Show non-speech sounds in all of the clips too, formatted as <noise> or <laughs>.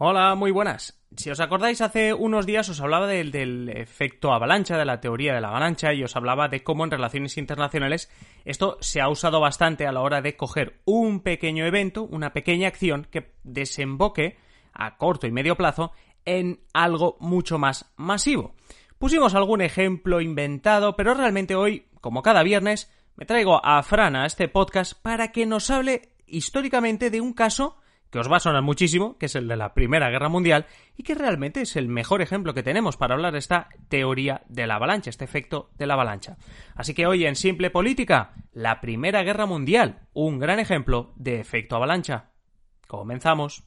Hola, muy buenas. Si os acordáis, hace unos días os hablaba del, del, efecto avalancha, de la teoría de la avalancha, y os hablaba de cómo en relaciones internacionales esto se ha usado bastante a la hora de coger un pequeño evento, una pequeña acción que desemboque a corto y medio plazo en algo mucho más masivo. Pusimos algún ejemplo inventado, pero realmente hoy, como cada viernes, me traigo a Fran a este podcast para que nos hable históricamente de un caso que os va a sonar muchísimo, que es el de la Primera Guerra Mundial, y que realmente es el mejor ejemplo que tenemos para hablar de esta teoría de la avalancha, este efecto de la avalancha. Así que hoy en Simple Política, la Primera Guerra Mundial, un gran ejemplo de efecto avalancha. Comenzamos.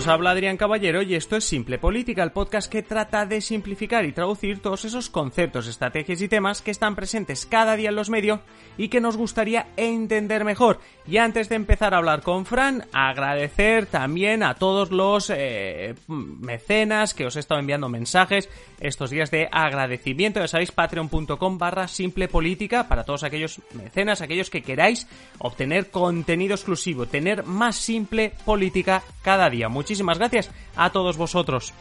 Os habla Adrián Caballero y esto es Simple Política, el podcast que trata de simplificar y traducir todos esos conceptos, estrategias y temas que están presentes cada día en los medios y que nos gustaría entender mejor. Y antes de empezar a hablar con Fran, agradecer también a todos los eh, mecenas que os he estado enviando mensajes estos días de agradecimiento. Ya sabéis, patreon.com barra simple política para todos aquellos mecenas, aquellos que queráis obtener contenido exclusivo, tener más simple política cada día. Muchísimas gracias a todos vosotros.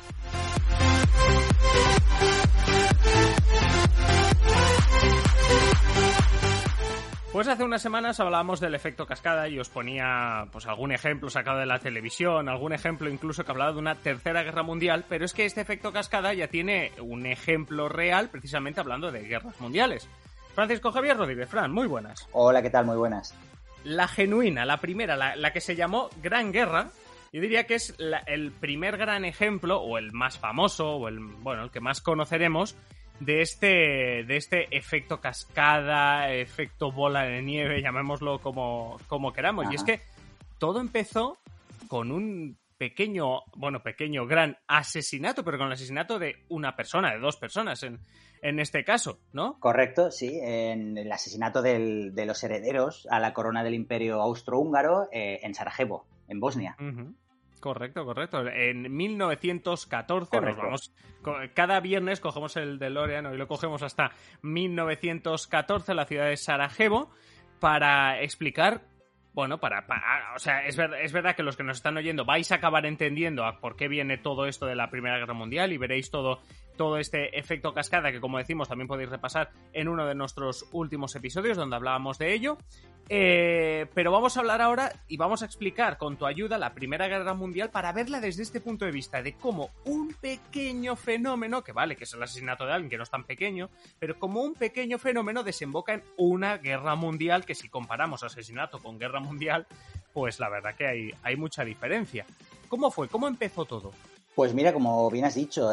Pues hace unas semanas hablábamos del efecto cascada y os ponía pues algún ejemplo sacado de la televisión, algún ejemplo incluso que hablaba de una tercera guerra mundial, pero es que este efecto cascada ya tiene un ejemplo real precisamente hablando de guerras mundiales. Francisco Javier Rodríguez, Fran, muy buenas. Hola, ¿qué tal? Muy buenas. La genuina, la primera, la, la que se llamó Gran Guerra, yo diría que es la, el primer gran ejemplo, o el más famoso, o el, bueno, el que más conoceremos, de este, de este efecto cascada, efecto bola de nieve, <laughs> llamémoslo como, como queramos. Ajá. Y es que todo empezó con un pequeño, bueno, pequeño, gran asesinato, pero con el asesinato de una persona, de dos personas en, en este caso, ¿no? Correcto, sí, en el asesinato del, de los herederos a la corona del imperio austrohúngaro eh, en Sarajevo, en Bosnia. Uh -huh. Correcto, correcto. En 1914 correcto. nos vamos. Cada viernes cogemos el DeLorean, hoy lo cogemos hasta 1914, la ciudad de Sarajevo, para explicar. Bueno, para, para o sea, es, ver, es, verdad que los que nos están oyendo vais a acabar entendiendo a por qué viene todo esto de la Primera Guerra Mundial y veréis todo todo este efecto cascada que como decimos también podéis repasar en uno de nuestros últimos episodios donde hablábamos de ello. Eh, pero vamos a hablar ahora y vamos a explicar con tu ayuda la Primera Guerra Mundial para verla desde este punto de vista de cómo un pequeño fenómeno, que vale que es el asesinato de alguien que no es tan pequeño, pero como un pequeño fenómeno desemboca en una guerra mundial que si comparamos asesinato con guerra mundial, pues la verdad que hay, hay mucha diferencia. ¿Cómo fue? ¿Cómo empezó todo? Pues mira, como bien has dicho,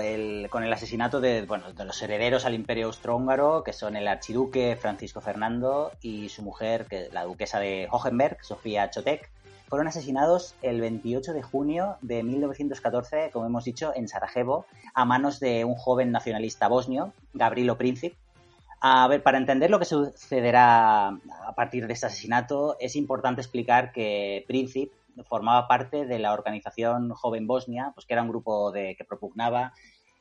con el asesinato de, bueno, de los herederos al imperio austrohúngaro, que son el archiduque Francisco Fernando y su mujer, la duquesa de Hohenberg, Sofía Chotek, fueron asesinados el 28 de junio de 1914, como hemos dicho, en Sarajevo, a manos de un joven nacionalista bosnio, Gabrilo Princip. A ver, para entender lo que sucederá a partir de este asesinato, es importante explicar que Princip formaba parte de la organización Joven Bosnia, pues que era un grupo de, que propugnaba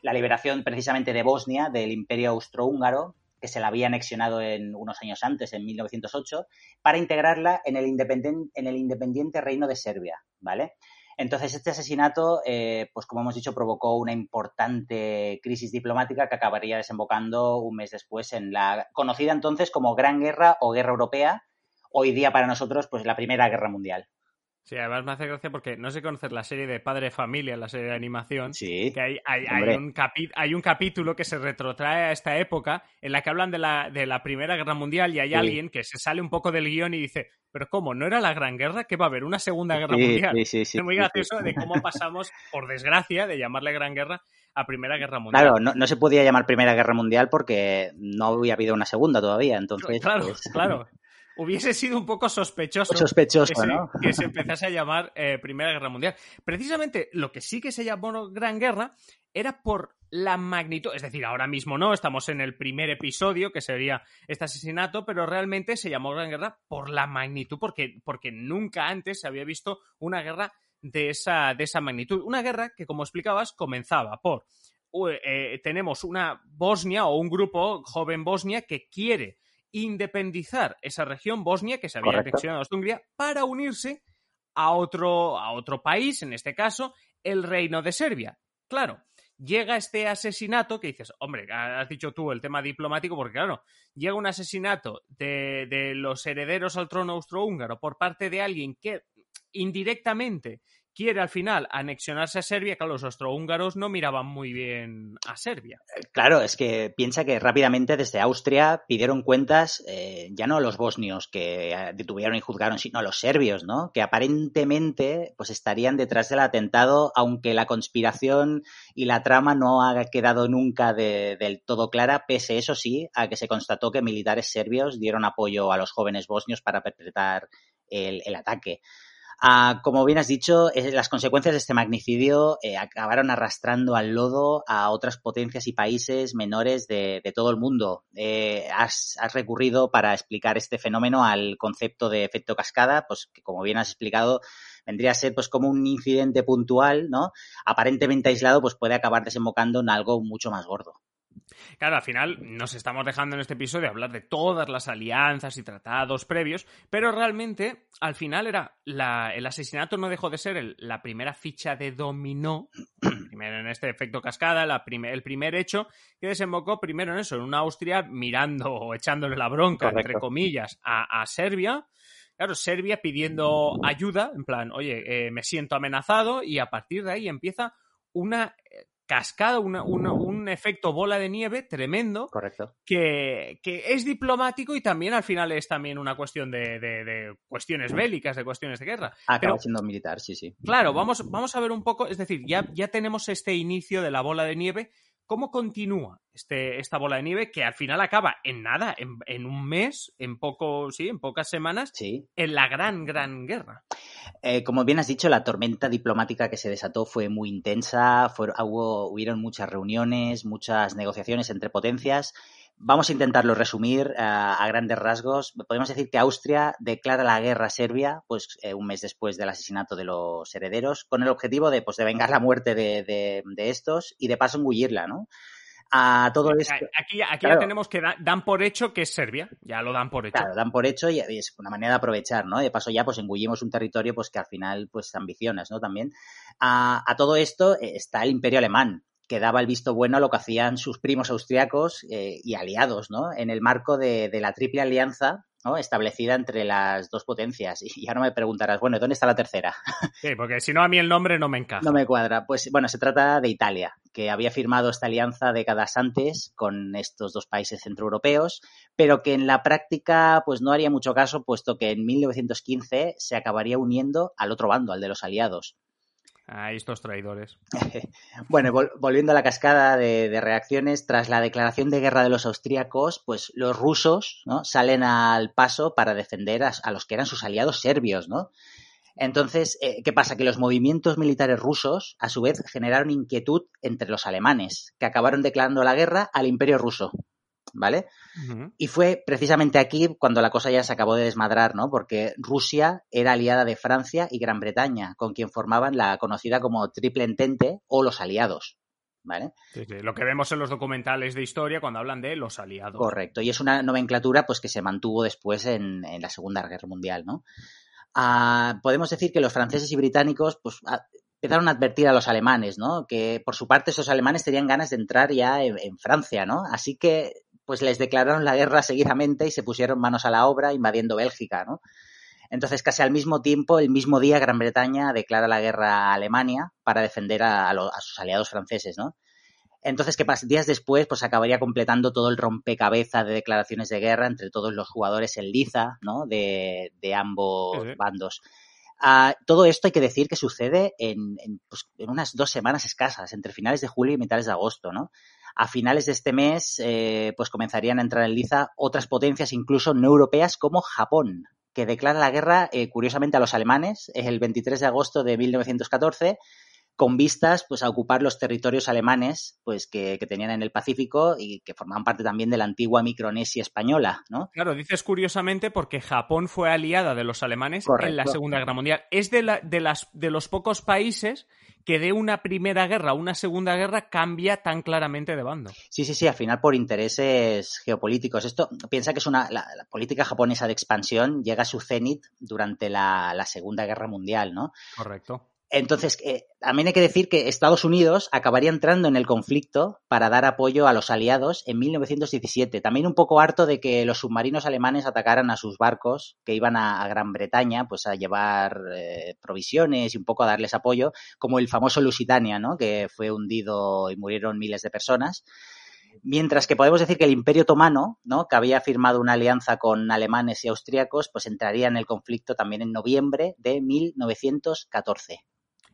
la liberación precisamente de Bosnia del Imperio Austrohúngaro, que se la había anexionado en unos años antes, en 1908, para integrarla en el, en el independiente Reino de Serbia, ¿vale? Entonces, este asesinato, eh, pues como hemos dicho, provocó una importante crisis diplomática que acabaría desembocando un mes después en la conocida entonces como Gran Guerra o Guerra Europea, hoy día para nosotros, pues la Primera Guerra Mundial. Sí, además me hace gracia porque no sé conocer la serie de Padre Familia, la serie de animación. Sí. Que hay, hay, hay, un capi hay, un capítulo que se retrotrae a esta época en la que hablan de la, de la Primera Guerra Mundial y hay sí. alguien que se sale un poco del guion y dice, pero ¿cómo? ¿No era la Gran Guerra? ¿Que va a haber una Segunda Guerra sí, Mundial? Sí, sí, es muy gracioso de cómo pasamos, por desgracia, de llamarle Gran Guerra a Primera Guerra Mundial. Claro, no, no se podía llamar Primera Guerra Mundial porque no había habido una segunda todavía, entonces... Claro, pues... claro <laughs> hubiese sido un poco sospechoso, sospechoso que, se, ¿no? que se empezase a llamar eh, Primera Guerra Mundial. Precisamente lo que sí que se llamó Gran Guerra era por la magnitud, es decir, ahora mismo no, estamos en el primer episodio, que sería este asesinato, pero realmente se llamó Gran Guerra por la magnitud, porque, porque nunca antes se había visto una guerra de esa, de esa magnitud. Una guerra que, como explicabas, comenzaba por eh, tenemos una Bosnia o un grupo joven Bosnia que quiere independizar esa región Bosnia que se había anexionado a Hungría para unirse a otro, a otro país, en este caso, el Reino de Serbia. Claro, llega este asesinato que dices, hombre, has dicho tú el tema diplomático, porque claro, llega un asesinato de, de los herederos al trono austrohúngaro por parte de alguien que indirectamente quiere al final anexionarse a Serbia, claro, los austrohúngaros no miraban muy bien a Serbia. Eh, claro, es que piensa que rápidamente desde Austria pidieron cuentas eh, ya no a los bosnios que eh, detuvieron y juzgaron, sino a los serbios, ¿no? Que aparentemente pues estarían detrás del atentado, aunque la conspiración y la trama no ha quedado nunca del todo clara, pese eso sí, a que se constató que militares serbios dieron apoyo a los jóvenes bosnios para perpetrar el ataque. Ah, como bien has dicho, las consecuencias de este magnicidio eh, acabaron arrastrando al lodo a otras potencias y países menores de, todo el mundo. Eh, has, recurrido para explicar este fenómeno al concepto de efecto cascada, pues que como bien has explicado, vendría a ser pues como un incidente puntual, ¿no? Aparentemente aislado, pues puede acabar desembocando en algo mucho más gordo. Claro, al final nos estamos dejando en este episodio hablar de todas las alianzas y tratados previos, pero realmente al final era el asesinato no dejó de ser la primera ficha de dominó, <clears throat> primero en este efecto cascada, el primer hecho que desembocó primero en eso, en una Austria mirando o echándole la bronca, entre comillas, a, Serbia. Claro, Serbia pidiendo ayuda, en plan, oye, eh, me siento amenazado y a partir de ahí empieza una cascada, un efecto bola de nieve tremendo. Correcto. Que, es diplomático y también al final es también una cuestión de, cuestiones bélicas, de cuestiones de guerra. Acaba siendo militar, sí, sí. Claro, vamos, vamos a ver un poco, es decir, ya, ya tenemos este inicio de la bola de nieve ¿Cómo continúa este, esta bola de nieve que al final acaba en nada, en, un mes, en poco, sí, en pocas semanas, en la gran, gran guerra? Eh, como bien has dicho, la tormenta diplomática que se desató fue muy intensa, hubo, hubieron muchas reuniones, muchas negociaciones entre potencias Vamos a intentarlo resumir eh, a grandes rasgos. Podemos decir que Austria declara la guerra a Serbia, pues eh, un mes después del asesinato de los herederos, con el objetivo de, pues, de vengar la muerte de, estos y de paso engullirla, ¿no? A todo esto. Aquí, aquí ya tenemos que dan por hecho que es Serbia, ya lo dan por hecho. Claro, dan por hecho y es una manera de aprovechar, ¿no? De paso ya pues engullimos un territorio pues que al final pues ambicionas, ¿no? También. A, a todo esto eh, está el imperio alemán, que daba el visto bueno a lo que hacían sus primos austriacos eh, y aliados, ¿no? En el marco de, la triple alianza ¿no? establecida entre las dos potencias. Y ahora me preguntarás, bueno, ¿dónde está la tercera? <laughs> Sí, porque si no, a mí el nombre no me encaja. No me cuadra. Pues bueno, se trata de Italia, que había firmado esta alianza décadas antes con estos dos países centroeuropeos, pero que en la práctica pues no haría mucho caso, puesto que en 1915 se acabaría uniendo al otro bando, al de los aliados. A estos traidores. <laughs> bueno, volviendo a la cascada de, reacciones, tras la declaración de guerra de los austríacos, pues los rusos ¿no? salen al paso para defender a, los que eran sus aliados serbios, ¿no? Entonces, eh, ¿qué pasa? Que los movimientos militares rusos, a su vez, generaron inquietud entre los alemanes, que acabaron declarando la guerra al imperio ruso. ¿Vale? Y fue precisamente aquí cuando la cosa ya se acabó de desmadrar, ¿no? Porque Rusia era aliada de Francia y Gran Bretaña, con quien formaban la conocida como Triple Entente o los aliados. ¿Vale? Lo que vemos en los documentales de historia cuando hablan de los aliados. Correcto, y es una nomenclatura pues, que se mantuvo después en, la Segunda Guerra Mundial, ¿no? Ah, podemos decir que los franceses y británicos pues, empezaron a advertir a los alemanes, ¿no? Que por su parte esos alemanes tenían ganas de entrar ya en, en Francia, ¿no? Así que pues les declararon la guerra seguidamente y se pusieron manos a la obra invadiendo Bélgica, ¿no? Entonces, casi al mismo tiempo, el mismo día, Gran Bretaña declara la guerra a Alemania para defender a, sus aliados franceses, ¿no? Entonces, ¿qué pasa? Días después, pues acabaría completando todo el rompecabezas de declaraciones de guerra entre todos los jugadores en liza, ¿no? De, ambos bandos. Ah, todo esto hay que decir que sucede en, pues, en, unas dos semanas escasas, entre finales de julio y mitades de agosto, ¿no? A finales de este mes, eh, pues comenzarían a entrar en liza otras potencias, incluso no europeas, como Japón, que declara la guerra, eh, curiosamente, a los alemanes el 23 de agosto de 1914, con vistas pues, a ocupar los territorios alemanes pues, que, tenían en el Pacífico y que formaban parte también de la antigua Micronesia española. ¿no? Claro, dices curiosamente porque Japón fue aliada de los alemanes en la Segunda Guerra Mundial. Es de, la, de, las, de los pocos países que de una primera guerra a una segunda guerra cambia tan claramente de bando. Sí, sí, sí, al final por intereses geopolíticos. Esto piensa que es una la, política japonesa de expansión llega a su cenit durante la, la Segunda Guerra Mundial, ¿no? Correcto. Entonces, eh, también hay que decir que Estados Unidos acabaría entrando en el conflicto para dar apoyo a los aliados en 1917. También un poco harto de que los submarinos alemanes atacaran a sus barcos que iban a, Gran Bretaña, pues a llevar eh, provisiones y un poco a darles apoyo, como el famoso Lusitania, ¿no? Que fue hundido y murieron miles de personas. Mientras que podemos decir que el Imperio Otomano, ¿no? que había firmado una alianza con alemanes y austriacos, pues entraría en el conflicto también en noviembre de 1914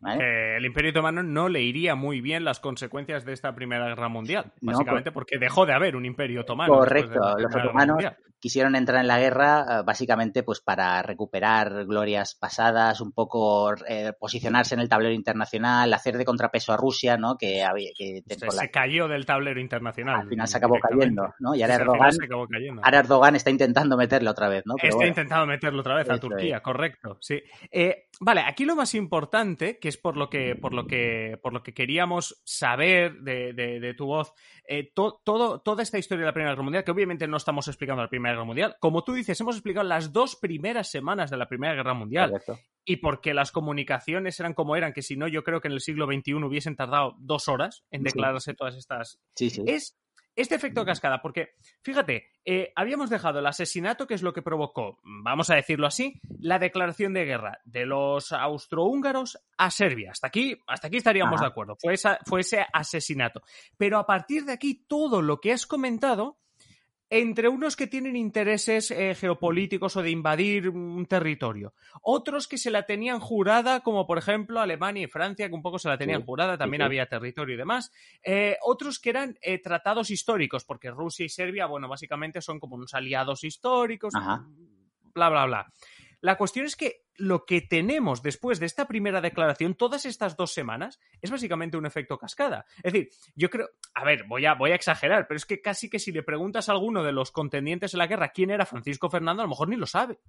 el Imperio Otomano no le iría muy bien las consecuencias de esta Primera Guerra Mundial, básicamente porque dejó de haber un Imperio Otomano. Correcto, los otomanos quisieron entrar en la guerra eh, básicamente pues para recuperar glorias pasadas, un poco eh, posicionarse en el tablero internacional, hacer de contrapeso a Rusia, ¿no? Que, se, cayó del tablero internacional. Al final se acabó cayendo, ¿no? Y ahora, Erdogan, está intentando meterlo otra vez, ¿no? está intentando meterlo otra vez a Turquía, correcto, sí. Eh, vale, aquí lo más importante, que es por lo que, por lo que, por lo que queríamos saber de, tu voz, todo, toda esta historia de la Primera Guerra Mundial, que obviamente no estamos explicando la Primera Guerra Mundial. Como tú dices, hemos explicado las dos primeras semanas de la Primera Guerra Mundial. Y porque las comunicaciones eran como eran, que si no, yo creo que en el siglo XXI hubiesen tardado dos horas en declararse todas estas. Es este efecto cascada, porque fíjate, eh, habíamos dejado el asesinato, que es lo que provocó, vamos a decirlo así, la declaración de guerra de los austrohúngaros a Serbia. Hasta aquí, hasta aquí estaríamos de acuerdo. Fue, fue ese asesinato. Pero a partir de aquí, todo lo que has comentado entre unos que tienen intereses eh, geopolíticos o de invadir un territorio, otros que se la tenían jurada, como por ejemplo Alemania y Francia, que un poco se la tenían jurada, también había territorio y demás, eh, otros que eran eh, tratados históricos, porque Rusia y Serbia, bueno, básicamente son como unos aliados históricos, bla, bla, bla. La cuestión es que lo que tenemos después de esta primera declaración, todas estas dos semanas, es básicamente un efecto cascada. Es decir, yo creo, a ver, voy a, voy a exagerar, pero es que casi que si le preguntas a alguno de los contendientes en la guerra quién era Francisco Fernando, a lo mejor ni lo sabe.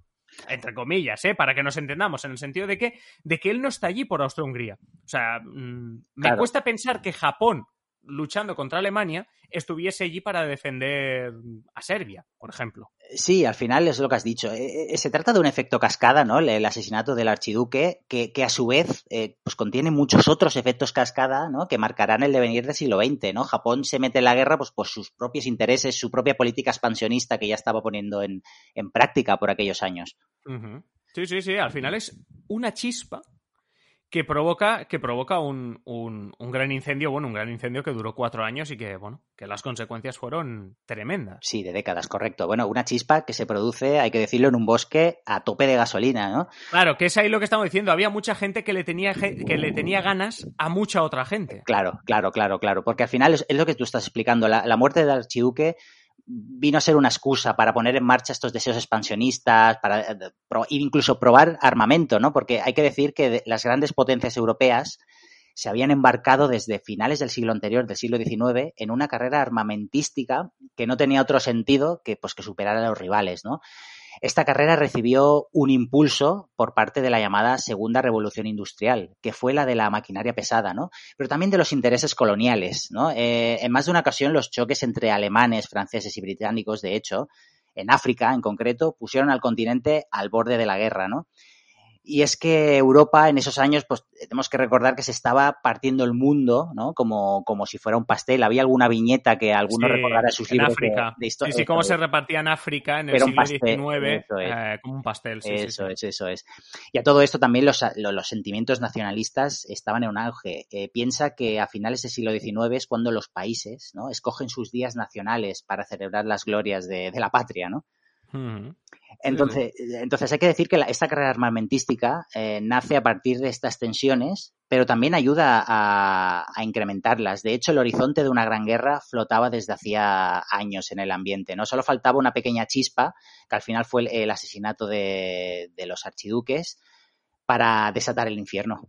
Entre comillas, ¿eh? para que nos entendamos, en el sentido de que, de que él no está allí por Austria-Hungría. O sea, mm, me cuesta pensar que Japón, luchando contra Alemania estuviese allí para defender a Serbia, por ejemplo. Sí, al final es lo que has dicho. Eh, eh, se trata de un efecto cascada, ¿no? El asesinato del archiduque, que, a su vez eh, pues contiene muchos otros efectos cascada, ¿no? Que marcarán el devenir del siglo XX, ¿no? Japón se mete en la guerra pues por sus propios intereses, su propia política expansionista que ya estaba poniendo en, práctica por aquellos años. Sí, sí, sí. Al final es una chispa que provoca, que provoca un, un, gran incendio, bueno, un gran incendio que duró cuatro años y que, bueno, que las consecuencias fueron tremendas. Sí, de décadas, correcto. Bueno, una chispa que se produce, hay que decirlo, en un bosque a tope de gasolina, ¿no? Claro, que es ahí lo que estamos diciendo. Había mucha gente que le tenía, que le tenía ganas a mucha otra gente. Claro, claro, claro, claro. Porque al final es, lo que tú estás explicando. La, la muerte del archiduque vino a ser una excusa para poner en marcha estos deseos expansionistas, para eh, incluso probar armamento, ¿no? Porque hay que decir que las grandes potencias europeas se habían embarcado desde finales del siglo anterior, del siglo XIX, en una carrera armamentística que no tenía otro sentido que, pues, que superar a los rivales, ¿no? Esta carrera recibió un impulso por parte de la llamada Segunda Revolución Industrial, que fue la de la maquinaria pesada, ¿no? Pero también de los intereses coloniales, ¿no? Eh, en más de una ocasión los choques entre alemanes, franceses y británicos, de hecho, en África en concreto, pusieron al continente al borde de la guerra, ¿no? Y es que Europa en esos años, pues tenemos que recordar que se estaba partiendo el mundo, ¿no? Como, como si fuera un pastel. Había alguna viñeta que alguno recordará sus libros de, historia. Sí, sí, cómo se repartía en África en el siglo XIX, eh, como un pastel. Sí, eso es, eso es. Y a todo esto también los, los, sentimientos nacionalistas estaban en un auge. Eh, piensa que a finales del siglo XIX es cuando los países, ¿no? Escogen sus días nacionales para celebrar las glorias de, de la patria, ¿no? Entonces, entonces hay que decir que esta carrera armamentística eh, nace a partir de estas tensiones, pero también ayuda a, incrementarlas. De hecho, el horizonte de una gran guerra flotaba desde hacía años en el ambiente. No solo faltaba una pequeña chispa, que al final fue el, asesinato de, de los archiduques, para desatar el infierno.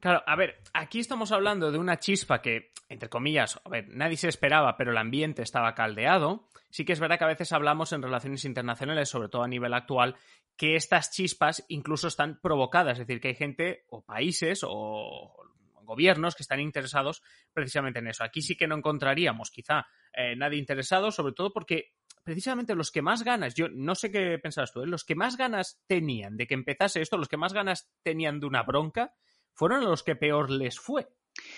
Claro, a ver, aquí estamos hablando de una chispa que, entre comillas, a ver, nadie se esperaba, pero el ambiente estaba caldeado. Sí que es verdad que a veces hablamos en relaciones internacionales, sobre todo a nivel actual, que estas chispas incluso están provocadas, es decir, que hay gente o países o gobiernos que están interesados precisamente en eso. Aquí sí que no encontraríamos quizá eh, nadie interesado, sobre todo porque precisamente los que más ganas, yo no sé qué pensabas tú, ¿eh? los que más ganas tenían de que empezase esto, los que más ganas tenían de una bronca, fueron los que peor les fue,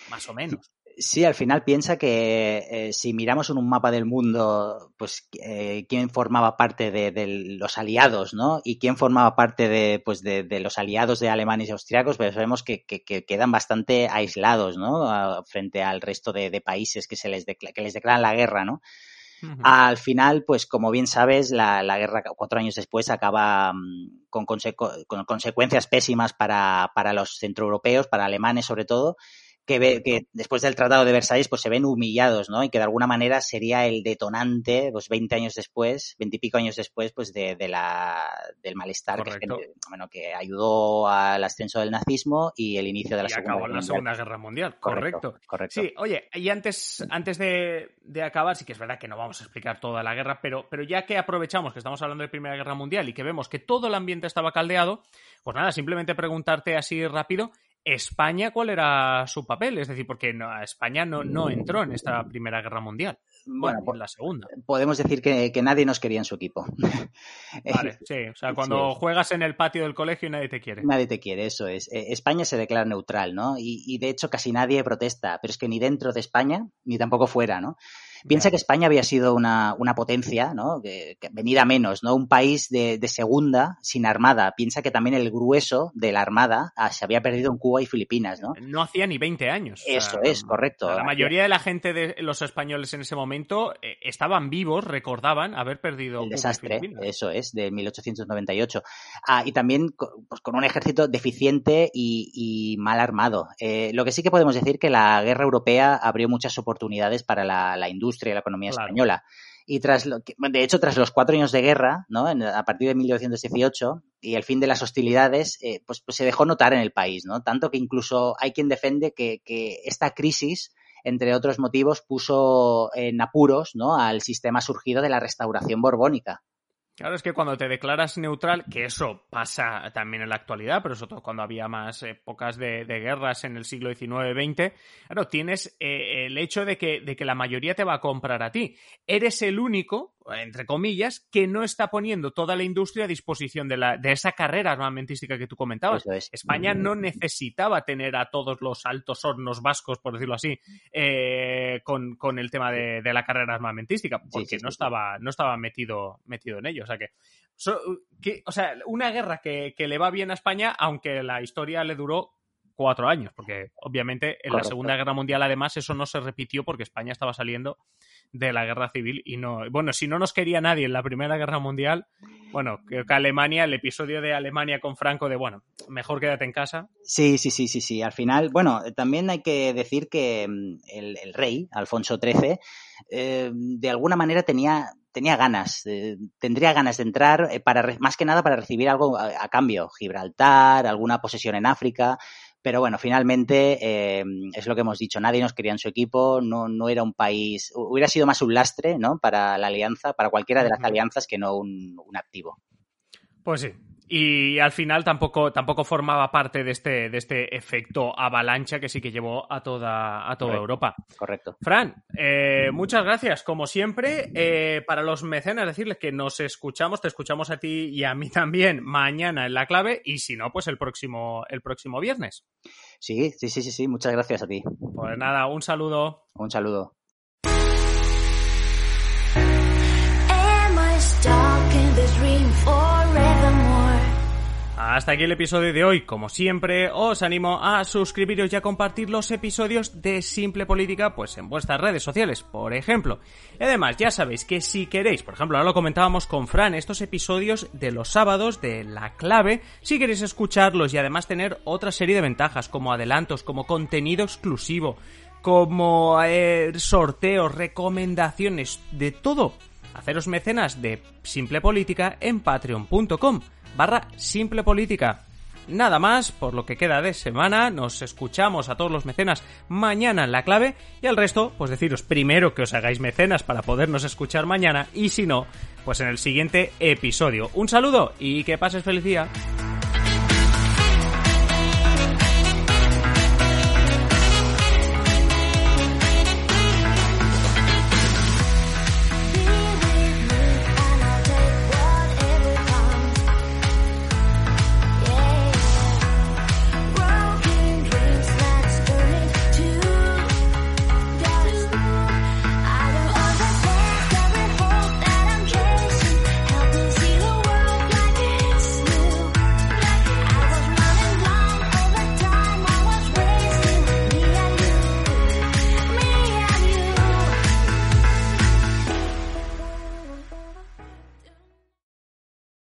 más o menos. Sí, al final piensa que eh, si miramos en un mapa del mundo, pues eh, quién formaba parte de, los aliados, ¿no? Y quién formaba parte de, pues, de, los aliados de alemanes y austriacos, pues vemos que, quedan bastante aislados, ¿no? frente al resto de, países que se les que les declaran la guerra, ¿no? Al final, pues como bien sabes, la, guerra cuatro años después acaba mm, con, con consecuencias pésimas para, para los centroeuropeos, para alemanes sobre todo, que, ve, que después del Tratado de Versalles pues se ven humillados, ¿no? Y que de alguna manera sería el detonante, pues 20 años después, 20 y pico años después, pues de, de la, del malestar que, bueno, que ayudó al ascenso del nazismo y el inicio de la, Segunda, acabó la Segunda Guerra Mundial. Correcto, correcto. Sí, oye, y antes, antes de, de, acabar, sí que es verdad que no vamos a explicar toda la guerra, pero, pero ya que aprovechamos que estamos hablando de Primera Guerra Mundial y que vemos que todo el ambiente estaba caldeado, pues nada, simplemente preguntarte así rápido, España, ¿cuál era su papel? Es decir, porque España no, no, entró en esta Primera Guerra Mundial. Bueno, por la segunda. Podemos decir que, nadie nos quería en su equipo. <laughs> Vale, sí. O sea, cuando juegas en el patio del colegio nadie te quiere. Nadie te quiere, eso es. Eh, España se declara neutral, ¿no? Y, y de hecho casi nadie protesta, pero es que ni dentro de España ni tampoco fuera, ¿no? Piensa que España había sido una, una potencia, ¿no? Que, venida menos, ¿no? Un país de, de, segunda, sin armada. Piensa que también el grueso de la armada ah, se había perdido en Cuba y Filipinas, ¿no? No hacía ni 20 años. Eso es, correcto. La mayoría de la gente de los españoles en ese momento eh, estaban vivos, recordaban haber perdido. El desastre, eso es, de 1898. Ah, y también pues, con un ejército deficiente y, y mal armado. Eh, lo que sí que podemos decir que la guerra europea abrió muchas oportunidades para la, la industria industria y la economía española. Y tras lo que, de hecho, tras los cuatro años de guerra, ¿no? a partir de 1918 y el fin de las hostilidades, eh, pues, pues, se dejó notar en el país, ¿no? Tanto que incluso hay quien defiende que, que esta crisis entre otros motivos, puso en apuros ¿no? al sistema surgido de la restauración borbónica. Claro, es que cuando te declaras neutral, que eso pasa también en la actualidad, pero sobre todo cuando había más épocas de, guerras en el siglo XIX-XX, claro, tienes eh, el hecho de que, de que la mayoría te va a comprar a ti. Eres el único entre comillas, que no está poniendo toda la industria a disposición de, la, de esa carrera armamentística que tú comentabas. España no necesitaba tener a todos los altos hornos vascos, por decirlo así, eh, con, con, el tema de, la carrera armamentística, porque no, estaba, no estaba metido, metido en ello. O sea que, que o sea, una guerra que, que le va bien a España, aunque la historia le duró cuatro años, porque obviamente en la Segunda Guerra Mundial además eso no se repitió porque España estaba saliendo de la guerra civil y no, bueno, si no nos quería nadie en la Primera Guerra Mundial, bueno, creo que Alemania, el episodio de Alemania con Franco de, bueno, mejor quédate en casa. Sí, sí, sí, sí, sí, al final, bueno, también hay que decir que mm, el, rey, Alfonso XIII, eh, de alguna manera tenía tenía ganas, eh, tendría ganas de entrar eh, para más que nada para recibir algo a, cambio, Gibraltar, alguna posesión en África, pero bueno, finalmente eh, es lo que hemos dicho, nadie nos quería en su equipo, no, no era un país, hubiera sido más un lastre ¿no? para la alianza, para cualquiera de las alianzas que no un, un activo. Pues sí, y al final tampoco, tampoco formaba parte de este, de este efecto avalancha que sí que llevó a toda, a toda Europa. Correcto. Fran, eh, muchas gracias. Como siempre, eh, para los mecenas, decirles que nos escuchamos, te escuchamos a ti y a mí también mañana en la clave, y si no, pues el próximo, el próximo viernes. Sí, sí, sí, sí, sí. Muchas gracias a ti. Pues nada, un saludo. Un saludo. Hasta aquí el episodio de hoy. Como siempre, os animo a suscribiros y a compartir los episodios de Simple Política pues en vuestras redes sociales, por ejemplo. Y además, ya sabéis que si queréis, por ejemplo, ahora lo comentábamos con Fran, estos episodios de los sábados de La Clave, si queréis escucharlos y además tener otra serie de ventajas como adelantos, como contenido exclusivo, como eh, sorteos, recomendaciones, de todo. Haceros mecenas de Simple Política en patreon.com barra simple política. nada más por lo que queda de semana. Nos escuchamos a todos los mecenas mañana en la clave y al resto, pues deciros primero que os hagáis mecenas para podernos escuchar mañana y si no, pues en el siguiente episodio. Un saludo y que pases feliz día.